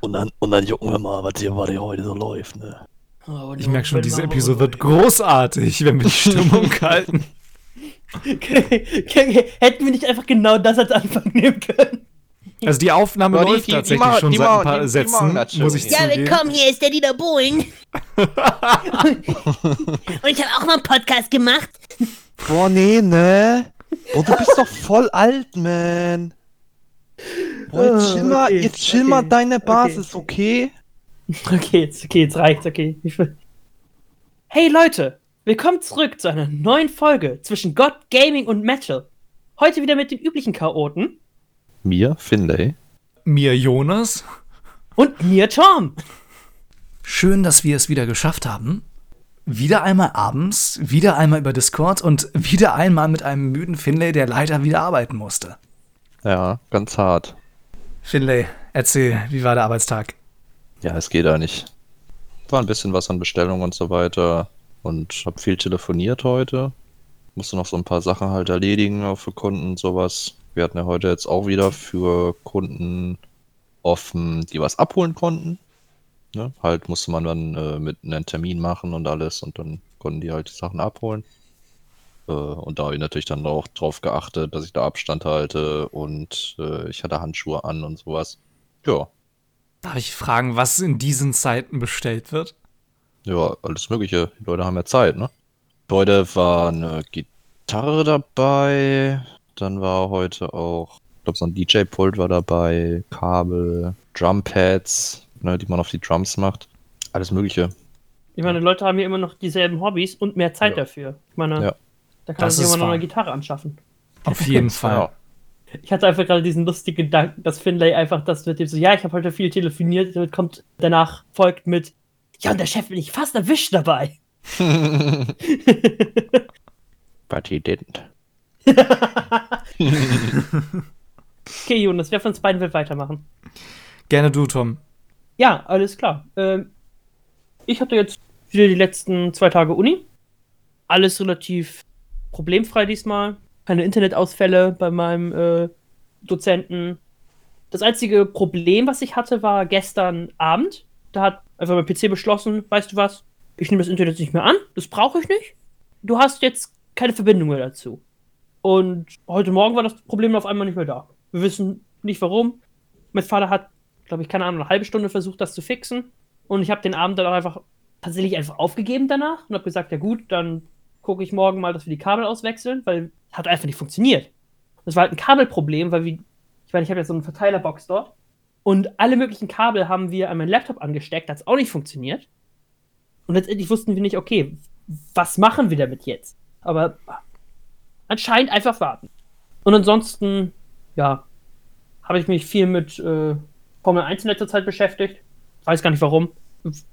Und dann, und dann gucken wir mal, was hier, was hier heute so läuft, ne? Oh, ich merke schon, diese Episode wird großartig, wenn wir die Stimmung halten. Hätten wir nicht einfach genau das als Anfang nehmen können? Also die Aufnahme ja, läuft die, tatsächlich die, die schon seit ein paar Sätzen, muss ich ja, zugeben. Willkommen, hier ist der Dieter Bohlen. und, und ich habe auch mal einen Podcast gemacht. Boah, nee, ne? Boah, du bist doch voll alt, man. Boah, jetzt chill mal, okay, jetzt chill okay, mal deine Basis, okay? Okay, jetzt, okay, jetzt reicht's, okay. Hey Leute, willkommen zurück zu einer neuen Folge zwischen God, Gaming und Metal. Heute wieder mit den üblichen Chaoten. Mir, Finlay. Mir, Jonas. Und mir, Tom. Schön, dass wir es wieder geschafft haben. Wieder einmal abends, wieder einmal über Discord und wieder einmal mit einem müden Finlay, der leider wieder arbeiten musste. Ja, ganz hart. Finlay, erzähl, wie war der Arbeitstag? Ja, es geht ja nicht. War ein bisschen was an Bestellungen und so weiter und hab viel telefoniert heute. Musste noch so ein paar Sachen halt erledigen, auch für Kunden und sowas. Wir hatten ja heute jetzt auch wieder für Kunden offen, die was abholen konnten. Ne? Halt musste man dann äh, mit einem Termin machen und alles und dann konnten die halt die Sachen abholen. Äh, und da habe ich natürlich dann auch drauf geachtet, dass ich da Abstand halte und äh, ich hatte Handschuhe an und sowas. Ja. Darf ich fragen, was in diesen Zeiten bestellt wird? Ja, alles Mögliche. Die Leute haben ja Zeit, ne? Heute war eine Gitarre dabei, dann war heute auch, ich glaube, so ein DJ-Pult war dabei, Kabel, Drumpads, ne, die man auf die Drums macht. Alles Mögliche. Ich meine, Leute haben ja immer noch dieselben Hobbys und mehr Zeit ja. dafür. Ich meine, ja. Da kann das man sich immer noch eine Gitarre anschaffen. Auf jeden Fall. Ich hatte einfach gerade diesen lustigen Gedanken, dass Finlay einfach das mit dem so, ja, ich habe heute viel telefoniert, damit kommt danach folgt mit, ja, und der Chef bin ich fast erwischt dabei. But he didn't. okay, Jonas, wer von uns beiden will weitermachen? Gerne du, Tom. Ja, alles klar. Ähm, ich hatte jetzt wieder die letzten zwei Tage Uni. Alles relativ problemfrei diesmal. Keine Internetausfälle bei meinem äh, Dozenten. Das einzige Problem, was ich hatte, war gestern Abend. Da hat einfach mein PC beschlossen, weißt du was, ich nehme das Internet nicht mehr an, das brauche ich nicht. Du hast jetzt keine Verbindung mehr dazu. Und heute Morgen war das Problem auf einmal nicht mehr da. Wir wissen nicht warum. Mein Vater hat, glaube ich, keine Ahnung, eine halbe Stunde versucht, das zu fixen. Und ich habe den Abend dann auch einfach tatsächlich einfach aufgegeben danach und habe gesagt, ja gut, dann gucke ich morgen mal, dass wir die Kabel auswechseln, weil es hat einfach nicht funktioniert. Das war halt ein Kabelproblem, weil wir, ich meine, ich habe ja so eine Verteilerbox dort und alle möglichen Kabel haben wir an meinen Laptop angesteckt, hat auch nicht funktioniert. Und letztendlich wussten wir nicht, okay, was machen wir damit jetzt? Aber anscheinend einfach warten. Und ansonsten, ja, habe ich mich viel mit äh, Formel 1 in letzter Zeit beschäftigt. Weiß gar nicht warum.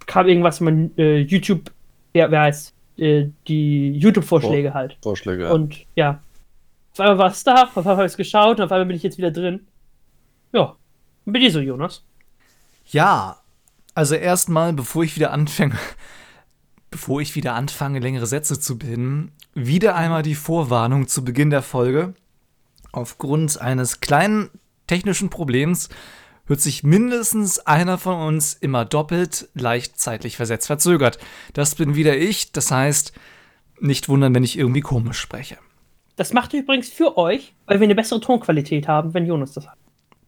Kam irgendwas in mein äh, YouTube, wer, wer heißt, äh, die YouTube-Vorschläge Vor halt. Vorschläge, ja. Und ja. Auf einmal war es da, auf einmal habe ich es geschaut und auf einmal bin ich jetzt wieder drin. Ja. Und bei dir so, Jonas? Ja, also erstmal, bevor ich wieder anfange, bevor ich wieder anfange, längere Sätze zu bilden, wieder einmal die Vorwarnung zu Beginn der Folge. Aufgrund eines kleinen technischen Problems wird sich mindestens einer von uns immer doppelt leicht zeitlich versetzt verzögert. Das bin wieder ich, das heißt, nicht wundern, wenn ich irgendwie komisch spreche. Das macht übrigens für euch, weil wir eine bessere Tonqualität haben, wenn Jonas das hat.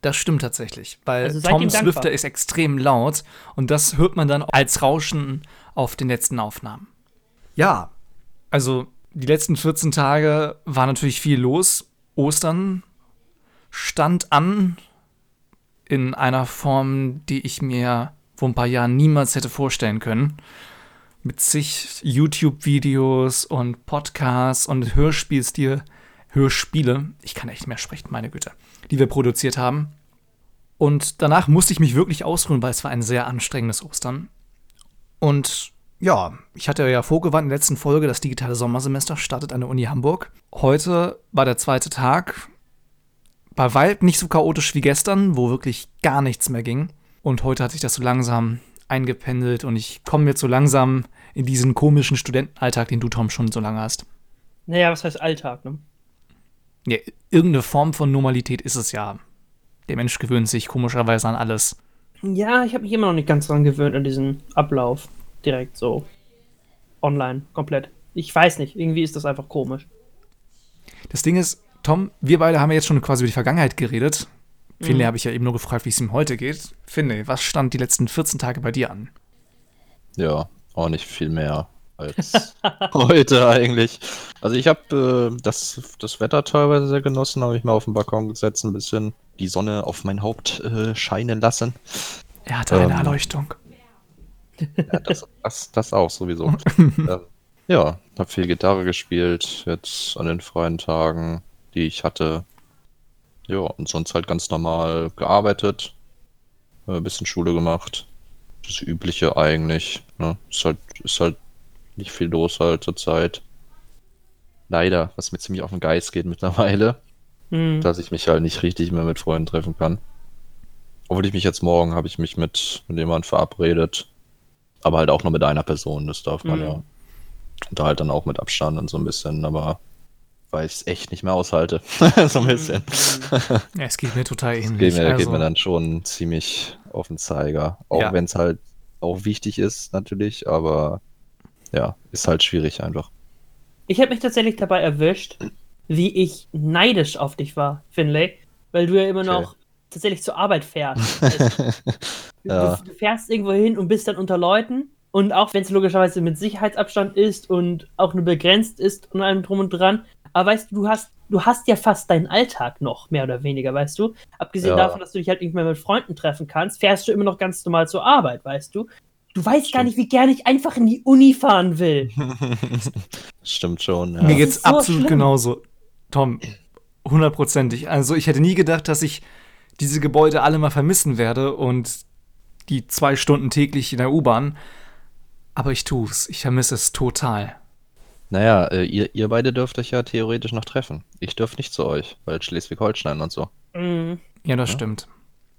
Das stimmt tatsächlich, weil also Toms Lüfter ist extrem laut und das hört man dann als Rauschen auf den letzten Aufnahmen. Ja, also die letzten 14 Tage war natürlich viel los. Ostern stand an in einer Form, die ich mir vor ein paar Jahren niemals hätte vorstellen können. Mit zig YouTube-Videos und Podcasts und Hörspielstil, Hörspiele, ich kann echt mehr sprechen, meine Güte, die wir produziert haben. Und danach musste ich mich wirklich ausruhen, weil es war ein sehr anstrengendes Ostern. Und ja, ich hatte ja vorgewarnt in der letzten Folge, das digitale Sommersemester startet an der Uni Hamburg. Heute war der zweite Tag. Bei Wald nicht so chaotisch wie gestern, wo wirklich gar nichts mehr ging. Und heute hat sich das so langsam eingependelt und ich komme jetzt so langsam in diesen komischen Studentenalltag, den du, Tom, schon so lange hast. Naja, was heißt Alltag, ne? Ja, irgendeine Form von Normalität ist es ja. Der Mensch gewöhnt sich komischerweise an alles. Ja, ich habe mich immer noch nicht ganz dran gewöhnt an diesen Ablauf. Direkt so. Online, komplett. Ich weiß nicht, irgendwie ist das einfach komisch. Das Ding ist, Tom, wir beide haben ja jetzt schon quasi über die Vergangenheit geredet. Mhm. Habe ich ja eben nur gefragt, wie es ihm heute geht. Finlay, was stand die letzten 14 Tage bei dir an? Ja, auch nicht viel mehr als heute eigentlich. Also ich habe äh, das, das Wetter teilweise sehr genossen, habe ich mal auf den Balkon gesetzt, ein bisschen die Sonne auf mein Haupt äh, scheinen lassen. Er hatte ähm, eine Erleuchtung. Ja, das, das, das auch sowieso. ähm, ja, habe viel Gitarre gespielt, jetzt an den freien Tagen, die ich hatte. Ja, und sonst halt ganz normal gearbeitet, äh, ein bisschen Schule gemacht. Das Übliche eigentlich. Ne? Ist halt, ist halt nicht viel los halt zur Zeit. Leider, was mir ziemlich auf den Geist geht mittlerweile. Mhm. Dass ich mich halt nicht richtig mehr mit Freunden treffen kann. Obwohl ich mich jetzt morgen habe ich mich mit, mit jemandem verabredet. Aber halt auch nur mit einer Person, das darf man mhm. ja. Und da halt dann auch mit Abstand und so ein bisschen, aber weil ich es echt nicht mehr aushalte. so ein bisschen. ja, es geht mir total ähnlich. Geht mir, also... geht mir dann schon ziemlich auf den Zeiger. Auch ja. wenn es halt auch wichtig ist, natürlich, aber ja, ist halt schwierig einfach. Ich habe mich tatsächlich dabei erwischt, wie ich neidisch auf dich war, Finlay, weil du ja immer okay. noch tatsächlich zur Arbeit fährst. Also, ja. du, du fährst irgendwo hin und bist dann unter Leuten und auch wenn es logischerweise mit Sicherheitsabstand ist und auch nur begrenzt ist und allem drum und dran, aber weißt du, du hast, du hast ja fast deinen Alltag noch, mehr oder weniger, weißt du? Abgesehen ja. davon, dass du dich halt irgendwann mit Freunden treffen kannst, fährst du immer noch ganz normal zur Arbeit, weißt du? Du weißt Stimmt. gar nicht, wie gerne ich einfach in die Uni fahren will. Stimmt schon, ja. Mir geht's so absolut schlimm. genauso. Tom, hundertprozentig. Also ich hätte nie gedacht, dass ich diese Gebäude alle mal vermissen werde und die zwei Stunden täglich in der U-Bahn. Aber ich tue es. Ich vermisse es total. Naja, äh, ihr, ihr beide dürft euch ja theoretisch noch treffen. Ich dürfte nicht zu euch, weil Schleswig-Holstein und so. Mhm. Ja, das ja. stimmt.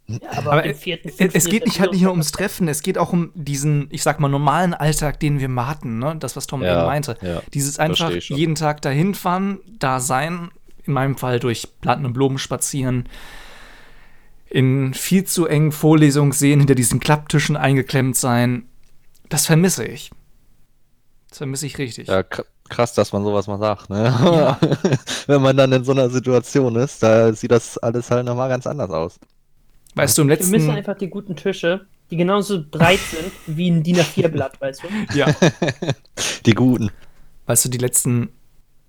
Ja, aber, aber vierten, es geht nicht halt nicht nur ums Treffen, es geht auch um diesen, ich sag mal, normalen Alltag, den wir mal hatten, ne? Das, was Tom ja, eben meinte. Ja, Dieses einfach jeden Tag dahin fahren, da sein, in meinem Fall durch Platten und Blumen spazieren, in viel zu engen Vorlesungen sehen, hinter diesen Klapptischen eingeklemmt sein. Das vermisse ich. Das vermisse ich richtig. Ja, krass, dass man sowas mal sagt, ne? Ja. Wenn man dann in so einer Situation ist, da sieht das alles halt nochmal ganz anders aus. Weißt du, im letzten. Wir müssen einfach die guten Tische, die genauso breit sind wie ein DIN A4-Blatt, weißt du? Ja. die guten. Weißt du, die letzten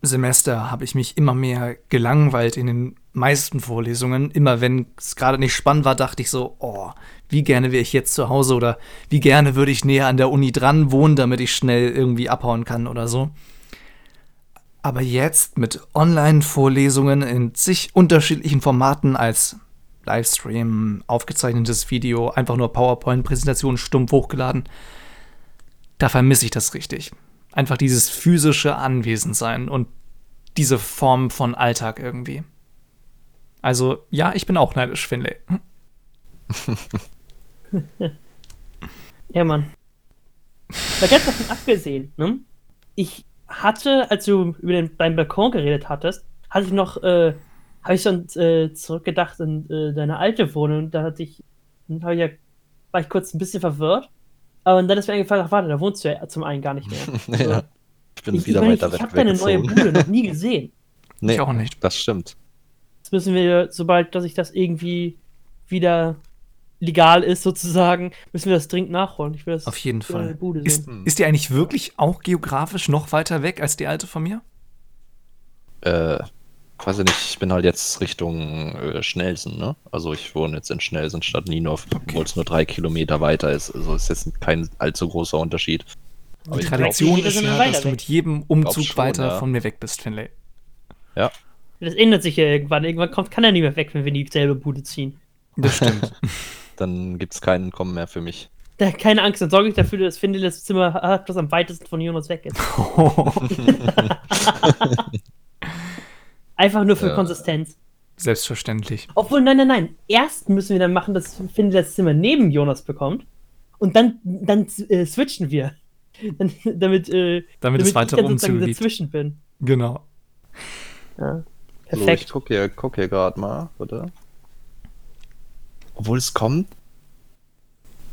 Semester habe ich mich immer mehr gelangweilt in den meisten Vorlesungen. Immer wenn es gerade nicht spannend war, dachte ich so, oh, wie gerne wäre ich jetzt zu Hause oder wie gerne würde ich näher an der Uni dran wohnen, damit ich schnell irgendwie abhauen kann oder so. Aber jetzt mit Online-Vorlesungen in sich unterschiedlichen Formaten als Livestream, aufgezeichnetes Video, einfach nur PowerPoint-Präsentation stumpf hochgeladen, da vermisse ich das richtig. Einfach dieses physische Anwesendsein und diese Form von Alltag irgendwie. Also, ja, ich bin auch neidisch, Finlay. ja, Mann. Da ganz davon abgesehen, ne? Ich hatte, als du über den, deinen Balkon geredet hattest, hatte ich noch, äh, habe ich schon äh, zurückgedacht in äh, deine alte Wohnung. Da hatte ich, ich ja, war ich kurz ein bisschen verwirrt. Aber dann ist mir eingefallen, ach warte, da wohnst du ja zum einen gar nicht mehr. ja, ich bin ich, wieder ich weiter ich, weg. Ich habe deine neue Bude noch nie gesehen. Nee, ich auch nicht. Das stimmt. Jetzt müssen wir, sobald dass ich das irgendwie wieder legal ist, sozusagen, müssen wir das dringend nachholen. Ich will das Auf jeden Fall. Ist, ist die eigentlich wirklich auch geografisch noch weiter weg als die alte von mir? Äh, weiß ich nicht, ich bin halt jetzt Richtung äh, Schnelsen, ne? Also ich wohne jetzt in Schnelsen statt Nienhof, okay. obwohl es nur drei Kilometer weiter ist. Also ist jetzt kein allzu großer Unterschied. Aber die Tradition glaub, ist ja, dass du mit jedem Umzug schon, weiter ja. von mir weg bist, Finlay. Ja. Das ändert sich ja irgendwann. Irgendwann kommt, kann er nicht mehr weg, wenn wir in dieselbe Bude ziehen. Das stimmt. dann gibt es keinen Kommen mehr für mich. Da, keine Angst, dann sorge ich dafür, dass Finlay das Zimmer hat, das am weitesten von Jonas weg ist. Einfach nur für ja. Konsistenz. Selbstverständlich. Obwohl, nein, nein, nein. Erst müssen wir dann machen, dass Finlay das Zimmer neben Jonas bekommt. Und dann, dann äh, switchen wir. Dann, damit, äh, damit, es weiter umzieht. dazwischen bin. Genau. Ja. Perfekt. So, ich gucke hier, guck hier gerade mal, oder? Obwohl es kommt.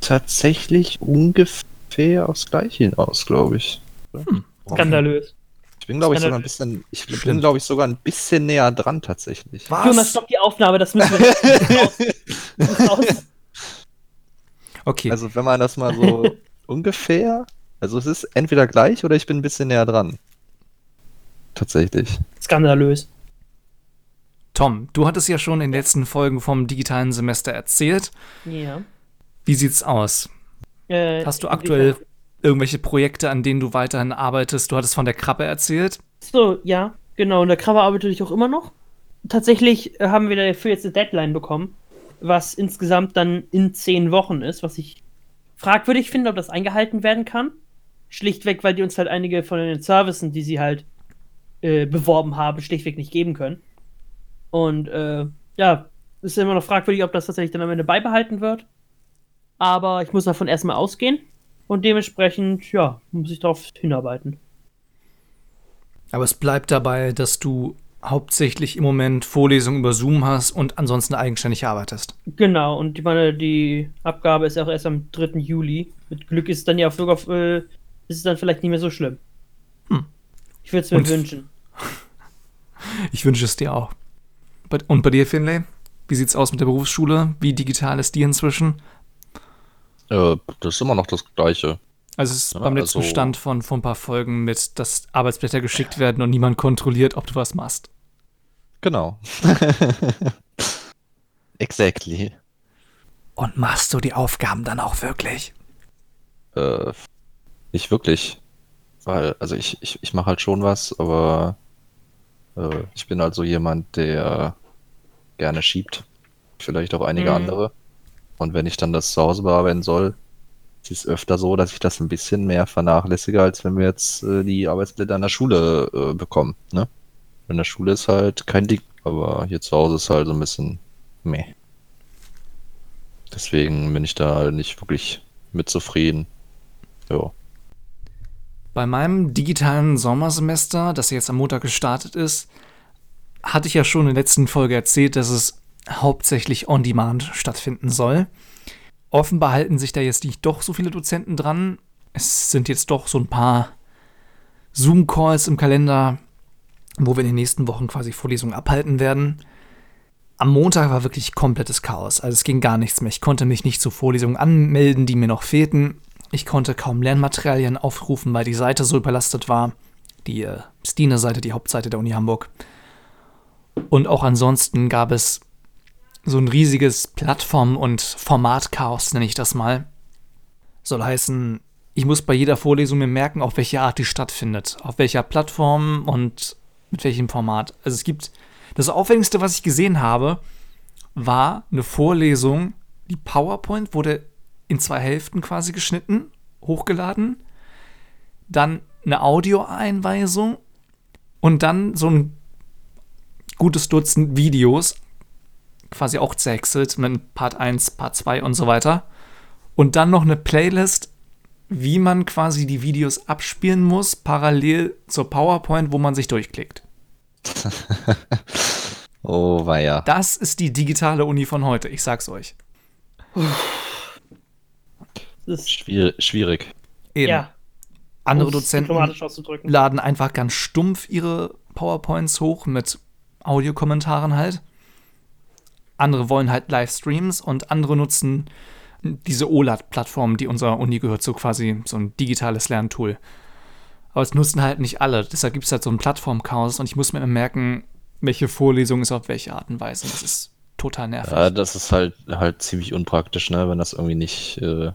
tatsächlich ungefähr aufs Gleiche hinaus, glaube ich. Hm. Skandalös. Ich bin, glaube ich, sogar ein bisschen, ich bin, glaube ich, sogar ein bisschen näher dran tatsächlich. Was? Jonas, stopp die Aufnahme, das müssen wir raus. Okay. Also, wenn man das mal so ungefähr, also es ist entweder gleich oder ich bin ein bisschen näher dran. Tatsächlich. Skandalös. Tom, du hattest ja schon in den letzten Folgen vom digitalen Semester erzählt. Ja. Wie sieht's aus? Äh, Hast du aktuell irgendwelche Projekte, an denen du weiterhin arbeitest? Du hattest von der Krabbe erzählt. So, ja, genau. Und der Krabbe arbeite ich auch immer noch. Tatsächlich äh, haben wir dafür jetzt eine Deadline bekommen, was insgesamt dann in zehn Wochen ist, was ich fragwürdig finde, ob das eingehalten werden kann. Schlichtweg, weil die uns halt einige von den Services, die sie halt äh, beworben haben, schlichtweg nicht geben können. Und äh, ja, ist immer noch fragwürdig, ob das tatsächlich dann am Ende beibehalten wird. Aber ich muss davon erstmal ausgehen. Und dementsprechend, ja, muss ich darauf hinarbeiten. Aber es bleibt dabei, dass du hauptsächlich im Moment Vorlesungen über Zoom hast und ansonsten eigenständig arbeitest. Genau, und ich meine, die Abgabe ist auch erst am 3. Juli. Mit Glück ist es dann ja sogar, äh, ist es dann vielleicht nicht mehr so schlimm. Hm. Ich würde es mir und wünschen. ich wünsche es dir auch. Und bei dir, Finlay? Wie sieht's aus mit der Berufsschule? Wie digital ist die inzwischen? Äh, das ist immer noch das Gleiche. Also es ist ja, beim letzten also, Stand von, von ein paar Folgen mit, dass Arbeitsblätter geschickt werden und niemand kontrolliert, ob du was machst. Genau. exactly. Und machst du die Aufgaben dann auch wirklich? Äh, nicht wirklich. Weil, also ich, ich, ich mache halt schon was, aber ich bin halt so jemand, der gerne schiebt. Vielleicht auch einige mhm. andere. Und wenn ich dann das zu Hause bearbeiten soll, ist es öfter so, dass ich das ein bisschen mehr vernachlässige, als wenn wir jetzt äh, die Arbeitsblätter an der Schule äh, bekommen. Ne? In der Schule ist halt kein Ding, aber hier zu Hause ist halt so ein bisschen meh. Deswegen bin ich da nicht wirklich mit zufrieden. Ja. Bei meinem digitalen Sommersemester, das jetzt am Montag gestartet ist, hatte ich ja schon in der letzten Folge erzählt, dass es hauptsächlich on demand stattfinden soll. Offenbar halten sich da jetzt nicht doch so viele Dozenten dran. Es sind jetzt doch so ein paar Zoom-Calls im Kalender, wo wir in den nächsten Wochen quasi Vorlesungen abhalten werden. Am Montag war wirklich komplettes Chaos. Also es ging gar nichts mehr. Ich konnte mich nicht zu Vorlesungen anmelden, die mir noch fehlten. Ich konnte kaum Lernmaterialien aufrufen, weil die Seite so überlastet war. Die äh, Stine-Seite, die Hauptseite der Uni Hamburg. Und auch ansonsten gab es so ein riesiges Plattform- und Formatchaos, nenne ich das mal. Soll heißen, ich muss bei jeder Vorlesung mir merken, auf welche Art die stattfindet, auf welcher Plattform und mit welchem Format. Also es gibt das Aufwendigste, was ich gesehen habe, war eine Vorlesung, die PowerPoint wurde in zwei Hälften quasi geschnitten, hochgeladen, dann eine Audioeinweisung und dann so ein gutes Dutzend Videos, quasi auch zerhäckselt mit Part 1, Part 2 und so weiter. Und dann noch eine Playlist, wie man quasi die Videos abspielen muss, parallel zur PowerPoint, wo man sich durchklickt. oh, ja. Das ist die digitale Uni von heute, ich sag's euch. Schwierig. schwierig. Eben. Ja. Andere Dozenten laden einfach ganz stumpf ihre PowerPoints hoch mit Audiokommentaren halt. Andere wollen halt Livestreams und andere nutzen diese OLAD-Plattform, die unserer Uni gehört, so quasi so ein digitales Lerntool. Aber es nutzen halt nicht alle. Deshalb gibt es halt so ein Plattformchaos und ich muss mir immer merken, welche Vorlesung ist auf welche Art und Weise. Das ist total nervig. Ja, das ist halt, halt ziemlich unpraktisch, ne, wenn das irgendwie nicht äh,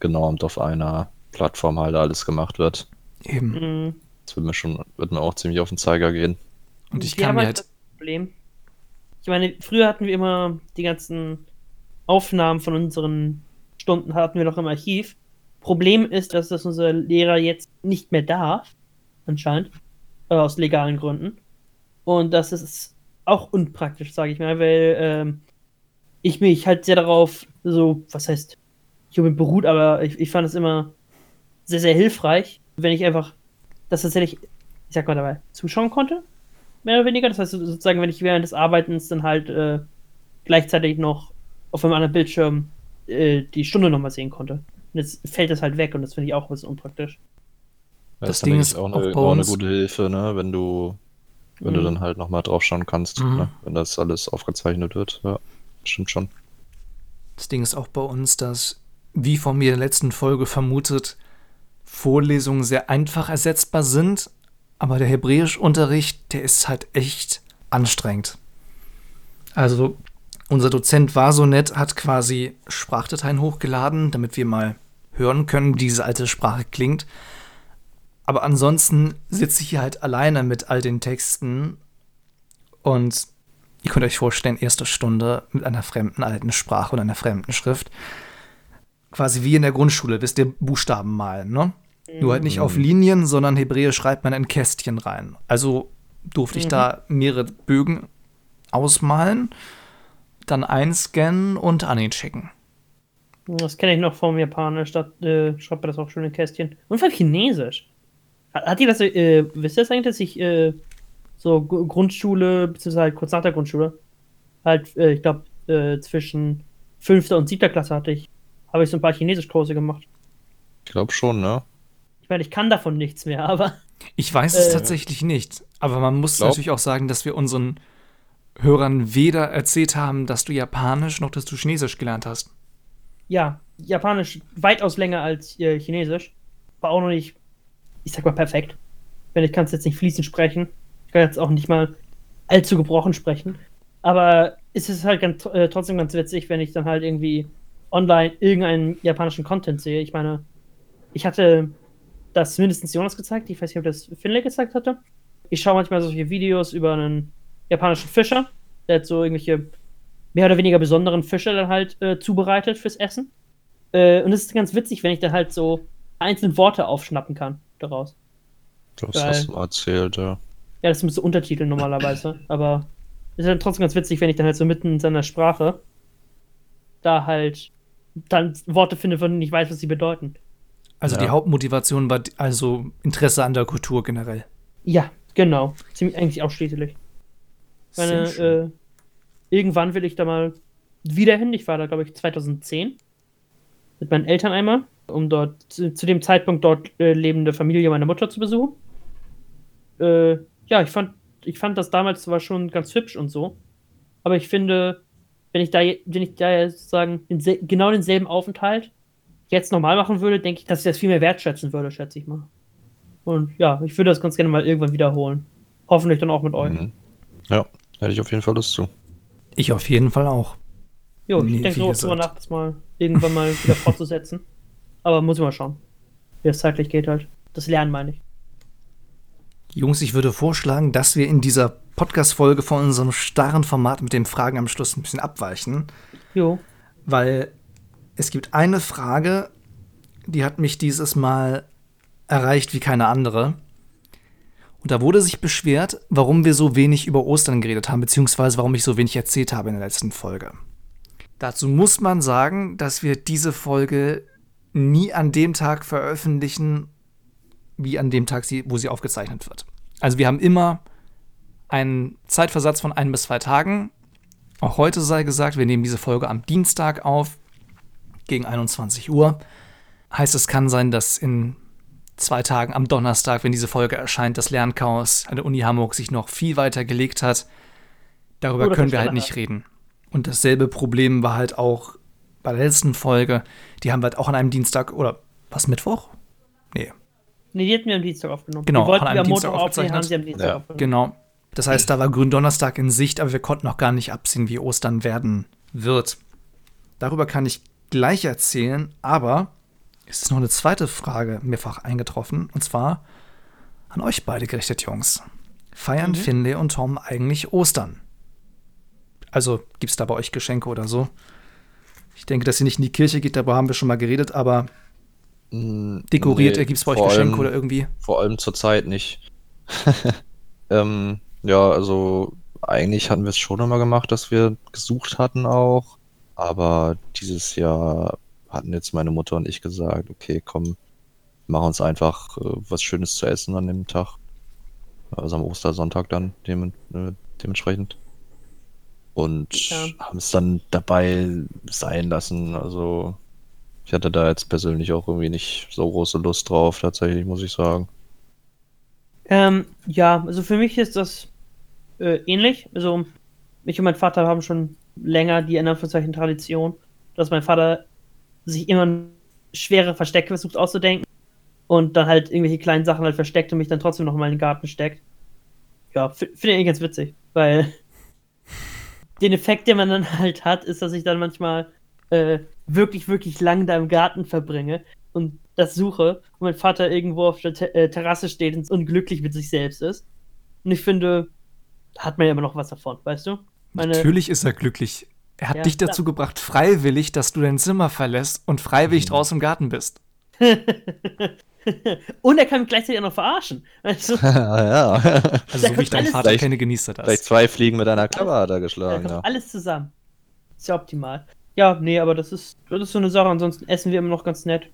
genormt auf einer Plattform halt alles gemacht wird. Eben. Mhm. Das wird mir schon, wird mir auch ziemlich auf den Zeiger gehen. Und ich kann mir halt. Das Problem. Ich meine, früher hatten wir immer die ganzen Aufnahmen von unseren Stunden hatten wir noch im Archiv. Problem ist, dass das unser Lehrer jetzt nicht mehr darf, anscheinend, äh, aus legalen Gründen. Und das ist auch unpraktisch, sage ich mal, weil ähm, ich mich halt sehr darauf so, was heißt, ich habe beruht, aber ich, ich fand es immer sehr, sehr hilfreich, wenn ich einfach das tatsächlich, ich sag mal dabei, zuschauen konnte. Mehr oder weniger. Das heißt sozusagen, wenn ich während des Arbeitens dann halt äh, gleichzeitig noch auf einem anderen Bildschirm äh, die Stunde nochmal sehen konnte. Und jetzt fällt das halt weg und das finde ich auch ein bisschen unpraktisch. Das, das Ding ist auch eine, auch eine, gute Hilfe, ne? wenn du wenn mhm. du dann halt nochmal drauf schauen kannst, mhm. ne? wenn das alles aufgezeichnet wird. Ja, stimmt schon. Das Ding ist auch bei uns, dass, wie von mir in der letzten Folge vermutet, Vorlesungen sehr einfach ersetzbar sind, aber der Hebräischunterricht, der ist halt echt anstrengend. Also, unser Dozent war so nett, hat quasi Sprachdateien hochgeladen, damit wir mal hören können, wie diese alte Sprache klingt. Aber ansonsten sitze ich hier halt alleine mit all den Texten und ihr könnt euch vorstellen, erste Stunde mit einer fremden alten Sprache und einer fremden Schrift. Quasi wie in der Grundschule, wisst ihr, Buchstaben malen, ne? Mhm. Nur halt nicht auf Linien, sondern Hebräisch schreibt man in Kästchen rein. Also durfte mhm. ich da mehrere Bögen ausmalen, dann einscannen und an ihn schicken. Das kenne ich noch vom Japanisch, da äh, schreibt man das auch schön in Kästchen. Und vor Chinesisch. Hat ihr das, äh, wisst ihr das eigentlich, dass ich äh, so Grundschule, beziehungsweise halt kurz nach der Grundschule, halt, äh, ich glaube, äh, zwischen fünfter und siebter Klasse hatte ich, habe ich so ein paar Chinesischkurse gemacht. Ich glaube schon, ne? Ich meine, ich kann davon nichts mehr, aber. Ich weiß es äh, tatsächlich nicht. Aber man muss glaub. natürlich auch sagen, dass wir unseren Hörern weder erzählt haben, dass du Japanisch noch dass du Chinesisch gelernt hast. Ja, Japanisch weitaus länger als äh, Chinesisch. War auch noch nicht ich sag mal, perfekt. Wenn ich kann es jetzt nicht fließend sprechen. Ich kann jetzt auch nicht mal allzu gebrochen sprechen. Aber es ist halt ganz, äh, trotzdem ganz witzig, wenn ich dann halt irgendwie online irgendeinen japanischen Content sehe. Ich meine, ich hatte das mindestens Jonas gezeigt. Ich weiß nicht, ob das Finlay gezeigt hatte. Ich schaue manchmal solche Videos über einen japanischen Fischer, der hat so irgendwelche mehr oder weniger besonderen Fische dann halt äh, zubereitet fürs Essen. Äh, und es ist ganz witzig, wenn ich dann halt so einzelne Worte aufschnappen kann daraus. Das Weil, hast du erzählt, ja. Ja, das müsste Untertitel normalerweise, aber ist ja trotzdem ganz witzig, wenn ich dann halt so mitten in seiner Sprache da halt dann Worte finde, von denen ich weiß, was sie bedeuten. Also ja. die Hauptmotivation war also Interesse an der Kultur generell. Ja, genau. Ziemlich eigentlich ausschließlich. Meine, äh, irgendwann will ich da mal wieder hin. Ich war da, glaube ich, 2010 mit meinen Eltern einmal um dort zu, zu dem Zeitpunkt dort äh, lebende Familie meiner Mutter zu besuchen. Äh, ja, ich fand, ich fand das damals zwar schon ganz hübsch und so, aber ich finde, wenn ich da, wenn ich da sozusagen den, genau denselben Aufenthalt jetzt normal machen würde, denke ich, dass ich das viel mehr wertschätzen würde, schätze ich mal. Und ja, ich würde das ganz gerne mal irgendwann wiederholen. Hoffentlich dann auch mit euch. Mhm. Ja, hätte ich auf jeden Fall Lust zu. Ich auf jeden Fall auch. Jo, ich denke so drüber nach, das mal irgendwann mal wieder fortzusetzen. Aber muss ich mal schauen, wie es zeitlich geht halt. Das Lernen meine ich. Jungs, ich würde vorschlagen, dass wir in dieser Podcast-Folge von unserem starren Format mit den Fragen am Schluss ein bisschen abweichen. Jo. Weil es gibt eine Frage, die hat mich dieses Mal erreicht wie keine andere. Und da wurde sich beschwert, warum wir so wenig über Ostern geredet haben, beziehungsweise warum ich so wenig erzählt habe in der letzten Folge. Dazu muss man sagen, dass wir diese Folge nie an dem Tag veröffentlichen, wie an dem Tag, wo sie aufgezeichnet wird. Also wir haben immer einen Zeitversatz von ein bis zwei Tagen. Auch heute sei gesagt, wir nehmen diese Folge am Dienstag auf, gegen 21 Uhr. Heißt, es kann sein, dass in zwei Tagen am Donnerstag, wenn diese Folge erscheint, das Lernchaos an der Uni Hamburg sich noch viel weiter gelegt hat. Darüber Oder können wir halt nicht reden. Und dasselbe Problem war halt auch bei der letzten Folge, die haben wir halt auch an einem Dienstag oder was, Mittwoch? Nee. Nee, die hätten wir am Dienstag aufgenommen. Genau, die wollten wir Dienstag aufnehmen, haben sie am Dienstag ja. aufgenommen. Genau. Das heißt, da war Gründonnerstag in Sicht, aber wir konnten noch gar nicht absehen, wie Ostern werden wird. Darüber kann ich gleich erzählen, aber es ist noch eine zweite Frage mehrfach eingetroffen, und zwar an euch beide gerichtet, Jungs. Feiern mhm. Finlay und Tom eigentlich Ostern? Also gibt es da bei euch Geschenke oder so? Ich denke, dass sie nicht in die Kirche geht, darüber haben wir schon mal geredet, aber dekoriert, nee, gibt es bei euch Geschenke allem, oder irgendwie? Vor allem zur Zeit nicht. ähm, ja, also eigentlich hatten wir es schon immer gemacht, dass wir gesucht hatten auch. Aber dieses Jahr hatten jetzt meine Mutter und ich gesagt, okay, komm, mach uns einfach äh, was Schönes zu essen an dem Tag. Also am Ostersonntag dann dem, äh, dementsprechend. und ja. haben es dann dabei sein lassen. Also ich hatte da jetzt persönlich auch irgendwie nicht so große Lust drauf, tatsächlich, muss ich sagen. Ähm, ja, also für mich ist das äh, ähnlich. Also ich und mein Vater haben schon länger die in Anführungszeichen Tradition, dass mein Vater sich immer schwere Verstecke versucht auszudenken und dann halt irgendwelche kleinen Sachen halt versteckt und mich dann trotzdem noch mal in den Garten steckt. Ja, finde ich eigentlich ganz witzig, weil den Effekt, den man dann halt hat, ist, dass ich dann manchmal äh, wirklich, wirklich lang da im Garten verbringe und das suche und mein Vater irgendwo auf der Te äh, Terrasse steht und unglücklich mit sich selbst ist. Und ich finde, da hat man ja immer noch was davon, weißt du? Meine, Natürlich ist er glücklich. Er hat ja, dich dazu klar. gebracht, freiwillig, dass du dein Zimmer verlässt und freiwillig mhm. draußen im Garten bist. und er kann mich gleichzeitig auch noch verarschen. Weißt du? ja, Also, so wie ich deinen Vater kenne, genießt er das. Vielleicht zwei Fliegen mit einer Klappe hat er geschlagen. Ja. Alles zusammen. Ist ja optimal. Ja, nee, aber das ist, das ist so eine Sache. Ansonsten essen wir immer noch ganz nett.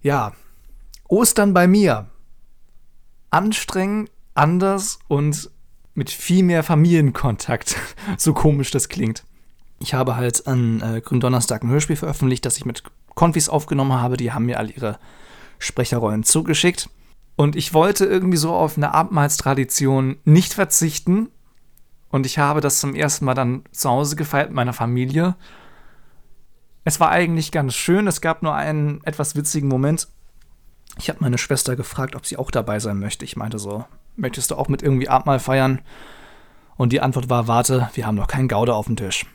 Ja. Ostern bei mir. Anstrengend, anders und mit viel mehr Familienkontakt. so komisch das klingt. Ich habe halt an äh, Gründonnerstag ein Hörspiel veröffentlicht, das ich mit Konfis aufgenommen habe. Die haben mir all ihre Sprecherrollen zugeschickt. Und ich wollte irgendwie so auf eine Abendmahlstradition nicht verzichten. Und ich habe das zum ersten Mal dann zu Hause gefeiert mit meiner Familie. Es war eigentlich ganz schön. Es gab nur einen etwas witzigen Moment. Ich habe meine Schwester gefragt, ob sie auch dabei sein möchte. Ich meinte so, möchtest du auch mit irgendwie Abendmahl feiern? Und die Antwort war, warte, wir haben noch keinen Gouda auf dem Tisch.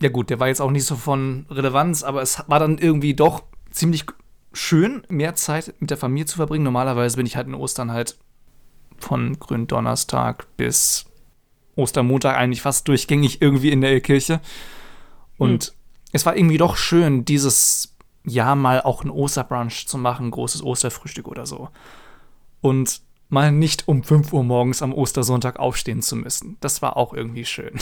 Ja gut, der war jetzt auch nicht so von Relevanz, aber es war dann irgendwie doch ziemlich schön, mehr Zeit mit der Familie zu verbringen. Normalerweise bin ich halt in Ostern halt von Gründonnerstag bis Ostermontag eigentlich fast durchgängig irgendwie in der Kirche. Und hm. es war irgendwie doch schön, dieses Jahr mal auch ein Osterbrunch zu machen, großes Osterfrühstück oder so. Und mal nicht um 5 Uhr morgens am Ostersonntag aufstehen zu müssen. Das war auch irgendwie schön.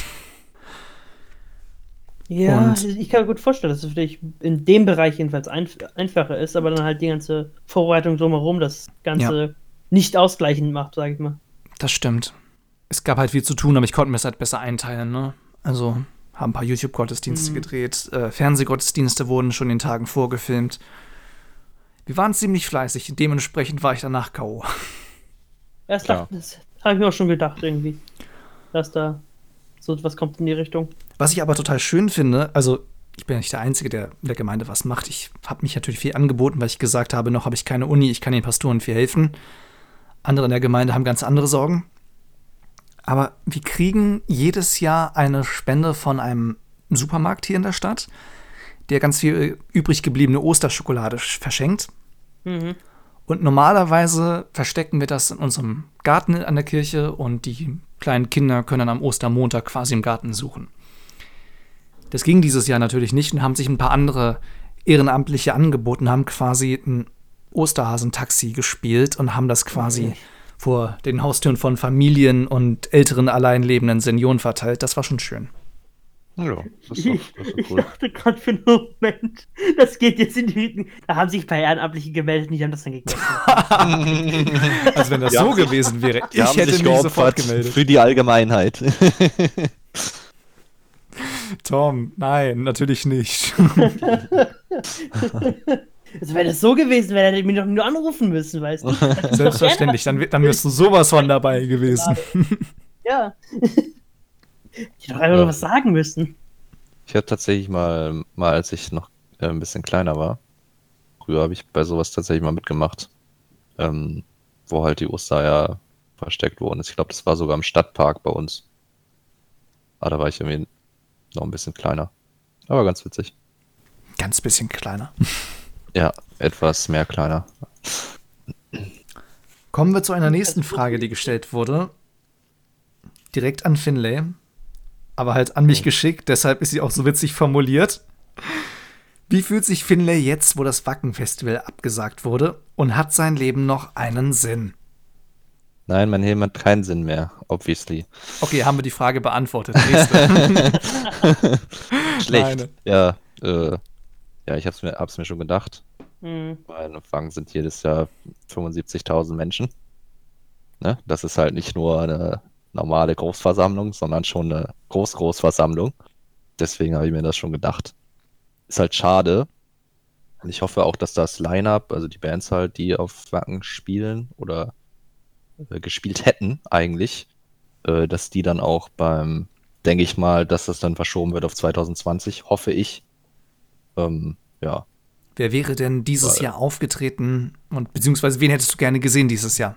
Ja, und ich kann mir gut vorstellen, dass es für dich in dem Bereich jedenfalls einf einfacher ist, aber dann halt die ganze Vorbereitung drumherum das Ganze ja. nicht ausgleichend macht, sag ich mal. Das stimmt. Es gab halt viel zu tun, aber ich konnte mir es halt besser einteilen, ne? Also haben ein paar YouTube-Gottesdienste mhm. gedreht, äh, Fernsehgottesdienste wurden schon den Tagen vorgefilmt. Wir waren ziemlich fleißig, dementsprechend war ich danach K.O. Das, das habe ich mir auch schon gedacht, irgendwie. Dass da so etwas kommt in die Richtung. Was ich aber total schön finde, also ich bin ja nicht der Einzige, der in der Gemeinde was macht. Ich habe mich natürlich viel angeboten, weil ich gesagt habe, noch habe ich keine Uni, ich kann den Pastoren viel helfen. Andere in der Gemeinde haben ganz andere Sorgen. Aber wir kriegen jedes Jahr eine Spende von einem Supermarkt hier in der Stadt, der ganz viel übrig gebliebene Osterschokolade verschenkt. Mhm. Und normalerweise verstecken wir das in unserem Garten an der Kirche und die kleinen Kinder können am Ostermontag quasi im Garten suchen. Das ging dieses Jahr natürlich nicht und haben sich ein paar andere Ehrenamtliche angeboten, haben quasi ein Osterhasentaxi gespielt und haben das quasi okay. Vor den Haustüren von Familien und älteren alleinlebenden Senioren verteilt. Das war schon schön. Ja, das ist doch, das ist doch cool. Ich dachte gerade für einen Moment, das geht jetzt in die Richtung. Da haben sich ein paar Ehrenamtliche gemeldet und die haben das dann gegessen. also wenn das ja. so gewesen wäre, die ich hätte mich sofort gemeldet. Für die Allgemeinheit. Tom, nein, natürlich nicht. Also wenn das so gewesen wäre, hätte ich mich doch nur anrufen müssen, weißt du? Selbstverständlich, dann, dann wärst du sowas von dabei gewesen. Ja. Ich hätte doch einfach ja. nur was sagen müssen. Ich habe tatsächlich mal, mal, als ich noch äh, ein bisschen kleiner war, früher habe ich bei sowas tatsächlich mal mitgemacht, ähm, wo halt die Ostereier versteckt wurden. Ich glaube, das war sogar im Stadtpark bei uns. Aber da war ich irgendwie noch ein bisschen kleiner. Aber ganz witzig. Ganz bisschen kleiner. Ja, etwas mehr kleiner. Kommen wir zu einer nächsten Frage, die gestellt wurde. Direkt an Finlay aber halt an mich geschickt, deshalb ist sie auch so witzig formuliert. Wie fühlt sich Finlay jetzt, wo das Wacken-Festival abgesagt wurde und hat sein Leben noch einen Sinn? Nein, mein Leben hat keinen Sinn mehr, obviously. Okay, haben wir die Frage beantwortet. Schlecht. Nein. Ja, äh, ja, ich hab's mir, hab's mir schon gedacht. Mhm. Bei Wacken sind jedes Jahr 75.000 Menschen. Ne? Das ist halt nicht nur eine normale Großversammlung, sondern schon eine Groß-Großversammlung. Deswegen habe ich mir das schon gedacht. Ist halt schade. Und ich hoffe auch, dass das Line-Up, also die Bands halt, die auf Wacken spielen oder äh, gespielt hätten eigentlich, äh, dass die dann auch beim, denke ich mal, dass das dann verschoben wird auf 2020, hoffe ich. Ähm, ja. Wer wäre denn dieses Weil, Jahr aufgetreten und beziehungsweise wen hättest du gerne gesehen dieses Jahr?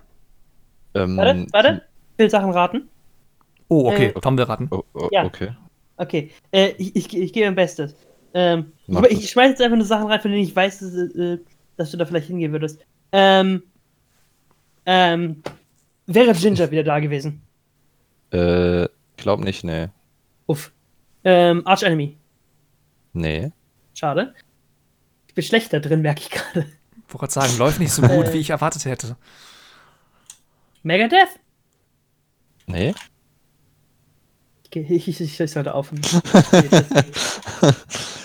Ähm, warte, warte, ich will Sachen raten. Oh, okay, äh, Tom will raten. Oh, oh, ja. Okay. Okay, äh, ich, ich, ich gebe mein Bestes. Ähm, ich, ich schmeiße jetzt einfach nur Sachen rein, von denen ich weiß, dass, äh, dass du da vielleicht hingehen würdest. Ähm, ähm, wäre Ginger wieder da gewesen? Äh, glaub nicht, nee. Uff. Ähm, Arch Enemy? Nee. Schade. Ich bin schlechter drin, merke ich gerade. Ich wollte sagen, läuft nicht so gut, wie ich erwartet hätte. Megadeth? Nee. Ich, ich, ich, ich sollte aufhören.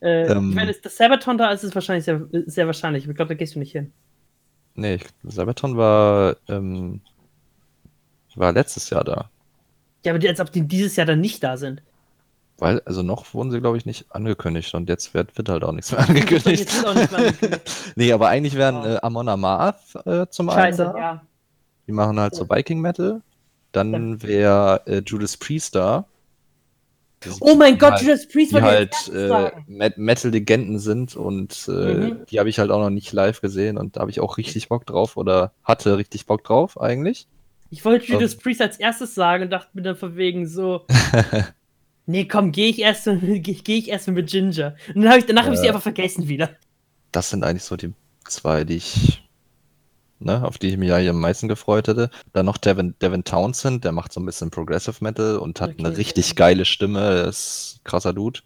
äh, ähm, wenn es das Sabaton da ist, ist es wahrscheinlich sehr, sehr wahrscheinlich. Ich glaube, da gehst du nicht hin. Nee, Sabaton war, ähm, war letztes Jahr da. Ja, aber die, als ob die dieses Jahr dann nicht da sind. Weil, also noch wurden sie, glaube ich, nicht angekündigt und jetzt wird, wird halt auch nichts mehr angekündigt. Jetzt auch nichts mehr angekündigt. nee, aber eigentlich wären äh, Amon Amarth äh, zum Scheiße, einen da. Ja. Die machen halt so Viking Metal. Dann wäre äh, Judas Priest da. Oh mein Gott, halt, Judas Priest die halt äh, Metal-Legenden sind und äh, mhm. die habe ich halt auch noch nicht live gesehen und da habe ich auch richtig Bock drauf oder hatte richtig Bock drauf eigentlich. Ich wollte Judas um, Priest als erstes sagen und dachte mir dann von wegen so, nee, komm, gehe ich erst geh ich erst mit Ginger. Und dann hab ich, danach äh, habe ich sie einfach vergessen wieder. Das sind eigentlich so die zwei, die ich ne, auf die ich mich eigentlich am meisten gefreut hätte. Dann noch Devin, Devin Townsend, der macht so ein bisschen Progressive Metal und hat okay. eine richtig geile Stimme, ist ein krasser Dude.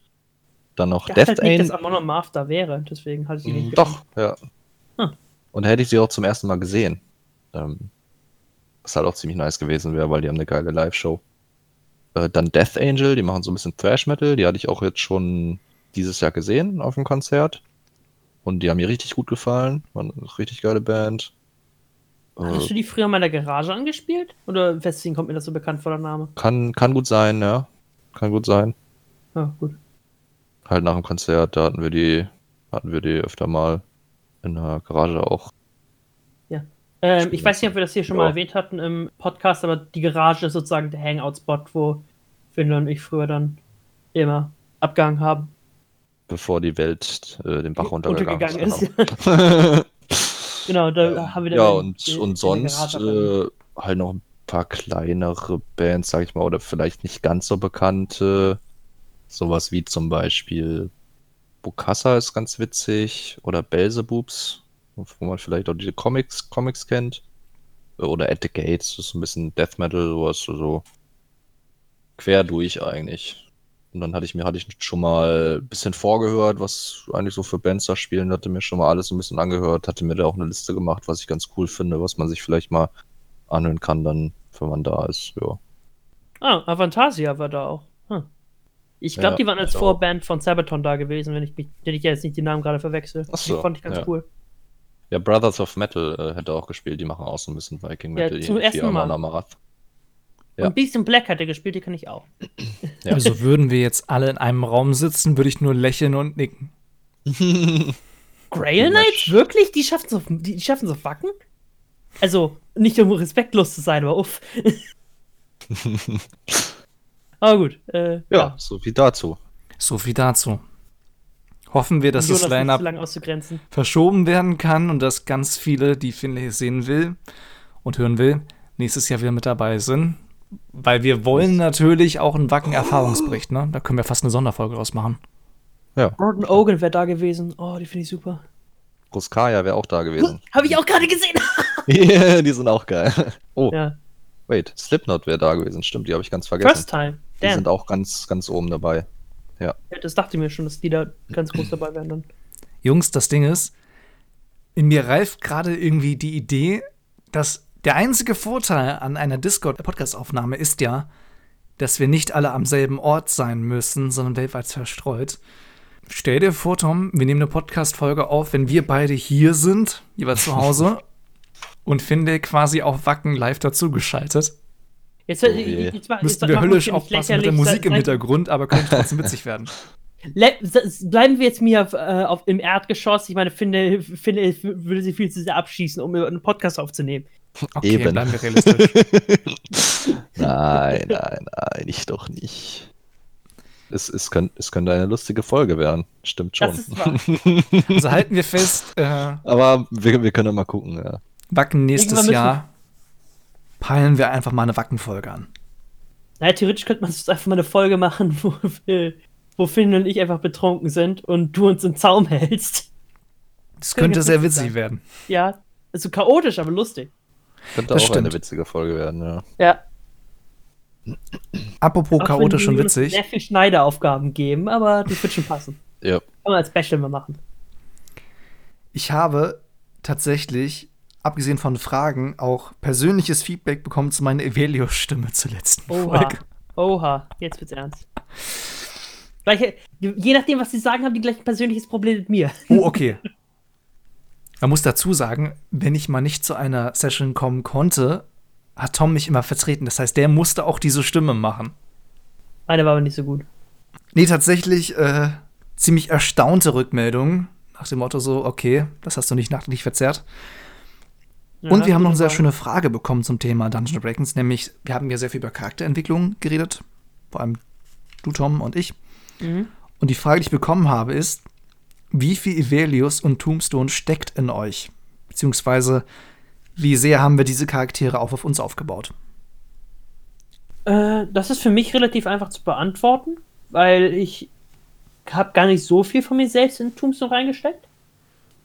Dann noch Death halt nicht, dass Amon Amarth da wäre, deswegen hatte ich sie nicht. Mm, doch, ja. Hm. Und hätte ich sie auch zum ersten Mal gesehen. Ähm, was halt auch ziemlich nice gewesen wäre, weil die haben eine geile Live-Show. Äh, dann Death Angel, die machen so ein bisschen Thrash Metal, die hatte ich auch jetzt schon dieses Jahr gesehen auf dem Konzert. Und die haben mir richtig gut gefallen. War eine richtig geile Band. Hast du die früher mal in der Garage angespielt? Oder deswegen kommt mir das so bekannt vor der Name? Kann, kann gut sein, ja. Kann gut sein. Ja, gut. Halt nach dem Konzert, da hatten wir die, hatten wir die öfter mal in der Garage auch. Ähm, ich weiß nicht, ob wir das hier schon ja. mal erwähnt hatten im Podcast, aber die Garage ist sozusagen der Hangout-Spot, wo Finder und ich früher dann immer abgehangen haben. Bevor die Welt äh, den Bach runtergegangen ist. ist. Genau, da ähm, haben wir dann. Ja, und, die, und sonst äh, halt noch ein paar kleinere Bands, sag ich mal, oder vielleicht nicht ganz so bekannte. Sowas wie zum Beispiel Bukassa ist ganz witzig oder Belzebubs, wo man vielleicht auch diese Comics, Comics kennt. Oder At the Gates, das ist ein bisschen Death Metal, sowas, so quer durch eigentlich. Und dann hatte ich mir hatte ich schon mal ein bisschen vorgehört, was eigentlich so für Bands da spielen, hatte mir schon mal alles ein bisschen angehört, hatte mir da auch eine Liste gemacht, was ich ganz cool finde, was man sich vielleicht mal anhören kann, dann, wenn man da ist, ja. Ah, Avantasia war da auch. Hm. Ich glaube, ja, die waren als Vorband von Sabaton da gewesen, wenn ich mich, wenn ich jetzt nicht die Namen gerade verwechsel. Achso, die fand ich ganz ja. cool. Ja, Brothers of Metal äh, hätte auch gespielt, die machen auch so ein bisschen Viking Metal. Ja, zum ersten Mal. Amarath. Ja. Und Beast in Black hat er gespielt, die kann ich auch. Ja. Also würden wir jetzt alle in einem Raum sitzen, würde ich nur lächeln und nicken. Grail Knights? Wirklich? Die schaffen so, die schaffen so Wacken? Also, nicht um respektlos zu sein, aber uff. aber gut. Äh, ja, ja, so viel dazu. So viel dazu. Hoffen wir, dass das Line-Up verschoben werden kann und dass ganz viele, die Finlay sehen will und hören will, nächstes Jahr wieder mit dabei sind. Weil wir wollen natürlich auch einen Wacken-Erfahrungsbericht, ne? Da können wir fast eine Sonderfolge draus machen. Ja. Gordon Ogan wäre da gewesen. Oh, die finde ich super. Ruskaya wäre auch da gewesen. Habe ich auch gerade gesehen. yeah, die sind auch geil. Oh. Ja. Wait, Slipknot wäre da gewesen. Stimmt, die habe ich ganz vergessen. First time. Damn. Die sind auch ganz, ganz oben dabei. Ja. ja. Das dachte ich mir schon, dass die da ganz groß dabei wären dann. Jungs, das Ding ist, in mir reift gerade irgendwie die Idee, dass der einzige Vorteil an einer Discord-Podcast-Aufnahme ist ja, dass wir nicht alle am selben Ort sein müssen, sondern weltweit verstreut. Stell dir vor, Tom, wir nehmen eine Podcast-Folge auf, wenn wir beide hier sind, jeweils zu Hause, und finde quasi auf Wacken live dazugeschaltet. Jetzt, oh jetzt, jetzt, Müssten wir höllisch aufpassen mit der Musik im Hintergrund, aber könnte trotzdem witzig werden. bleiben wir jetzt mir äh, auf, im Erdgeschoss. Ich meine, finde, finde, würde sie viel zu sehr abschießen, um einen Podcast aufzunehmen. Okay, Eben. bleiben wir realistisch. nein, nein, nein, ich doch nicht. Es, es, könnt, es könnte eine lustige Folge werden. Stimmt schon. Das ist wahr. also halten wir fest. Äh, Aber wir, wir können mal gucken, ja. Wacken nächstes Jahr. Peilen wir einfach mal eine Wacken-Folge an. Naja, theoretisch könnte man einfach mal eine Folge machen, wo wir wo Finn und ich einfach betrunken sind und du uns im Zaum hältst. Das könnte sehr witzig sein. werden. Ja, also chaotisch, aber lustig. Könnte das auch stimmt. eine witzige Folge werden, ja. Ja. Apropos auch chaotisch und witzig. sehr viel Schneideraufgaben geben, aber das wird schon passen. Ja. Kann man als Special mal machen. Ich habe tatsächlich, abgesehen von Fragen, auch persönliches Feedback bekommen zu meiner Evelio-Stimme zur letzten Oha. Folge. Oha, jetzt wird's ernst. Gleiche, je nachdem, was sie sagen, haben die gleich ein persönliches Problem mit mir. Oh, okay. Man muss dazu sagen, wenn ich mal nicht zu einer Session kommen konnte, hat Tom mich immer vertreten. Das heißt, der musste auch diese Stimme machen. Meine war aber nicht so gut. Nee, tatsächlich äh, ziemlich erstaunte Rückmeldungen. Nach dem Motto so, okay, das hast du nicht nachträglich verzerrt. Ja, Und wir haben noch eine sehr schöne Frage bekommen zum Thema Dungeons Dragons, nämlich wir haben ja sehr viel über Charakterentwicklung geredet. Vor allem du, Tom und ich. Mhm. Und die Frage, die ich bekommen habe, ist, wie viel Ivelius und Tombstone steckt in euch? Beziehungsweise, wie sehr haben wir diese Charaktere auch auf uns aufgebaut? Äh, das ist für mich relativ einfach zu beantworten, weil ich habe gar nicht so viel von mir selbst in Tombstone reingesteckt.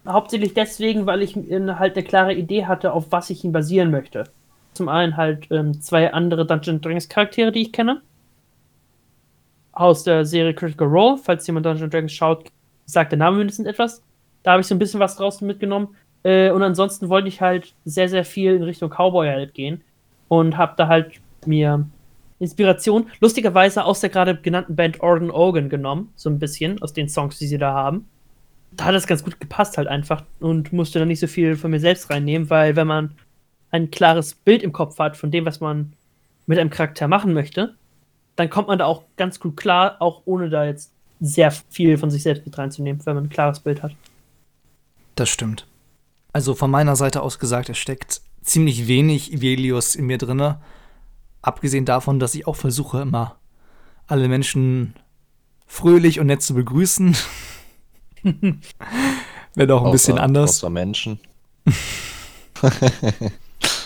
Hauptsächlich deswegen, weil ich halt eine klare Idee hatte, auf was ich ihn basieren möchte. Zum einen halt ähm, zwei andere Dungeon Dragons Charaktere, die ich kenne aus der Serie Critical Role. Falls jemand Dungeons Dragons schaut, sagt der Name mindestens etwas. Da habe ich so ein bisschen was draußen mitgenommen. Äh, und ansonsten wollte ich halt sehr, sehr viel in Richtung Cowboy halt gehen. Und habe da halt mir Inspiration, lustigerweise aus der gerade genannten Band Organ Organ genommen. So ein bisschen aus den Songs, die sie da haben. Da hat es ganz gut gepasst halt einfach. Und musste dann nicht so viel von mir selbst reinnehmen, weil wenn man ein klares Bild im Kopf hat von dem, was man mit einem Charakter machen möchte, dann kommt man da auch ganz gut klar, auch ohne da jetzt sehr viel von sich selbst mit reinzunehmen, wenn man ein klares Bild hat. Das stimmt. Also von meiner Seite aus gesagt, es steckt ziemlich wenig Ivelius in mir drinne. Abgesehen davon, dass ich auch versuche, immer alle Menschen fröhlich und nett zu begrüßen. Wenn auch ein außer, bisschen anders. Außer Menschen.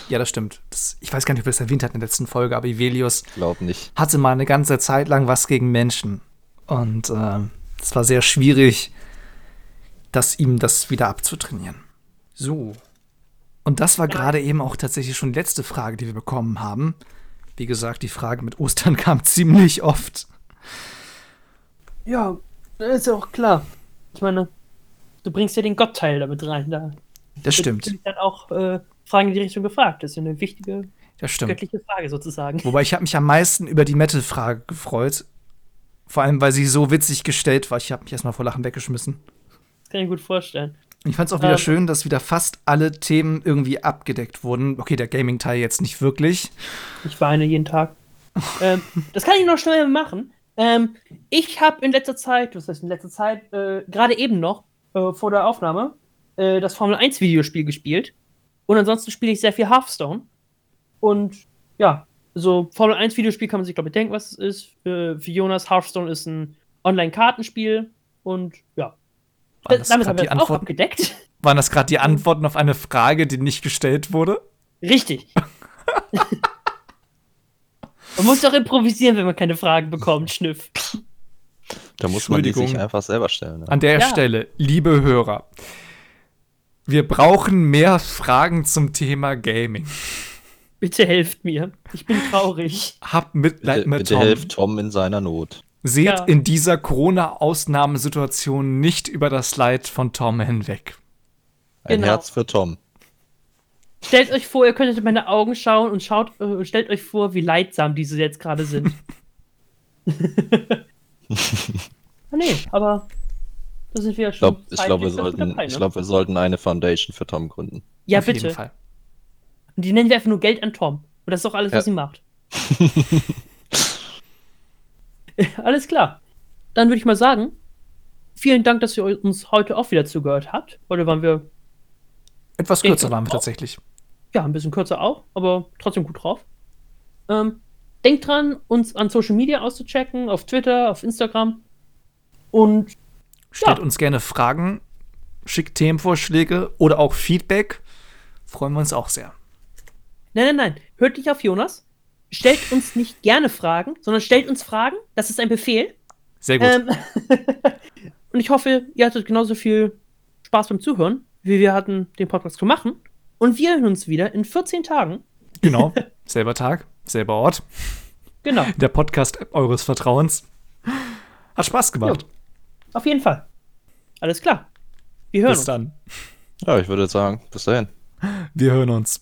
Ja, das stimmt. Das, ich weiß gar nicht, ob er es erwähnt hat in der letzten Folge, aber Ivelius Glaub nicht. hatte mal eine ganze Zeit lang was gegen Menschen. Und äh, es war sehr schwierig, das ihm das wieder abzutrainieren. So. Und das war gerade eben auch tatsächlich schon die letzte Frage, die wir bekommen haben. Wie gesagt, die Frage mit Ostern kam ziemlich oft. Ja, das ist ja auch klar. Ich meine, du bringst ja den Gottteil damit rein. Da das stimmt. Dann auch äh, Fragen in die Richtung gefragt. Das ist eine wichtige das göttliche Frage sozusagen. Wobei ich habe mich am meisten über die Metal-Frage gefreut. Vor allem, weil sie so witzig gestellt war. Ich habe mich erstmal vor Lachen weggeschmissen. Das kann ich gut vorstellen. Ich fand es auch wieder ähm, schön, dass wieder fast alle Themen irgendwie abgedeckt wurden. Okay, der Gaming-Teil jetzt nicht wirklich. Ich weine jeden Tag. ähm, das kann ich noch schnell machen. Ähm, ich habe in letzter Zeit, was heißt in letzter Zeit, äh, gerade eben noch, äh, vor der Aufnahme, äh, das Formel 1 Videospiel gespielt. Und ansonsten spiele ich sehr viel Hearthstone. Und ja, so Formel 1 Videospiel kann man sich, glaube ich, denken, was es ist. Äh, für Jonas, Hearthstone ist ein Online-Kartenspiel. Und ja. Waren das Damit haben wir auch abgedeckt. Waren das gerade die Antworten auf eine Frage, die nicht gestellt wurde? Richtig. man muss doch improvisieren, wenn man keine Fragen bekommt, Schnüff. Da muss man die sich einfach selber stellen. Ne? An der ja. Stelle, liebe Hörer, wir brauchen mehr Fragen zum Thema Gaming. Bitte helft mir. Ich bin traurig. Hab Mitleid bitte, mit bitte Tom. helft Tom in seiner Not. Seht ja. in dieser Corona-Ausnahmesituation nicht über das Leid von Tom hinweg. Ein genau. Herz für Tom. Stellt euch vor, ihr könntet in meine Augen schauen und schaut, äh, stellt euch vor, wie leidsam diese jetzt gerade sind. ah, nee, aber da sind wir ja schon. Ich glaube, glaub, wir, sollten, dabei, ne? glaub, wir sollten eine Foundation für Tom gründen. Ja, Auf bitte. Und die nennen wir einfach nur Geld an Tom. Und das ist doch alles, ja. was sie macht. Alles klar. Dann würde ich mal sagen, vielen Dank, dass ihr uns heute auch wieder zugehört habt. Heute waren wir. Etwas kürzer waren wir tatsächlich. Ja, ein bisschen kürzer auch, aber trotzdem gut drauf. Ähm, denkt dran, uns an Social Media auszuchecken, auf Twitter, auf Instagram. Und stellt ja. uns gerne Fragen, schickt Themenvorschläge oder auch Feedback. Freuen wir uns auch sehr. Nein, nein, nein. Hört nicht auf Jonas. Stellt uns nicht gerne Fragen, sondern stellt uns Fragen. Das ist ein Befehl. Sehr gut. Ähm, und ich hoffe, ihr hattet genauso viel Spaß beim Zuhören, wie wir hatten, den Podcast zu machen. Und wir hören uns wieder in 14 Tagen. Genau. Selber Tag, selber Ort. Genau. Der Podcast eures Vertrauens. Hat Spaß gemacht. Jo. Auf jeden Fall. Alles klar. Wir hören bis uns. Bis dann. Ja, ich würde sagen, bis dahin. Wir hören uns.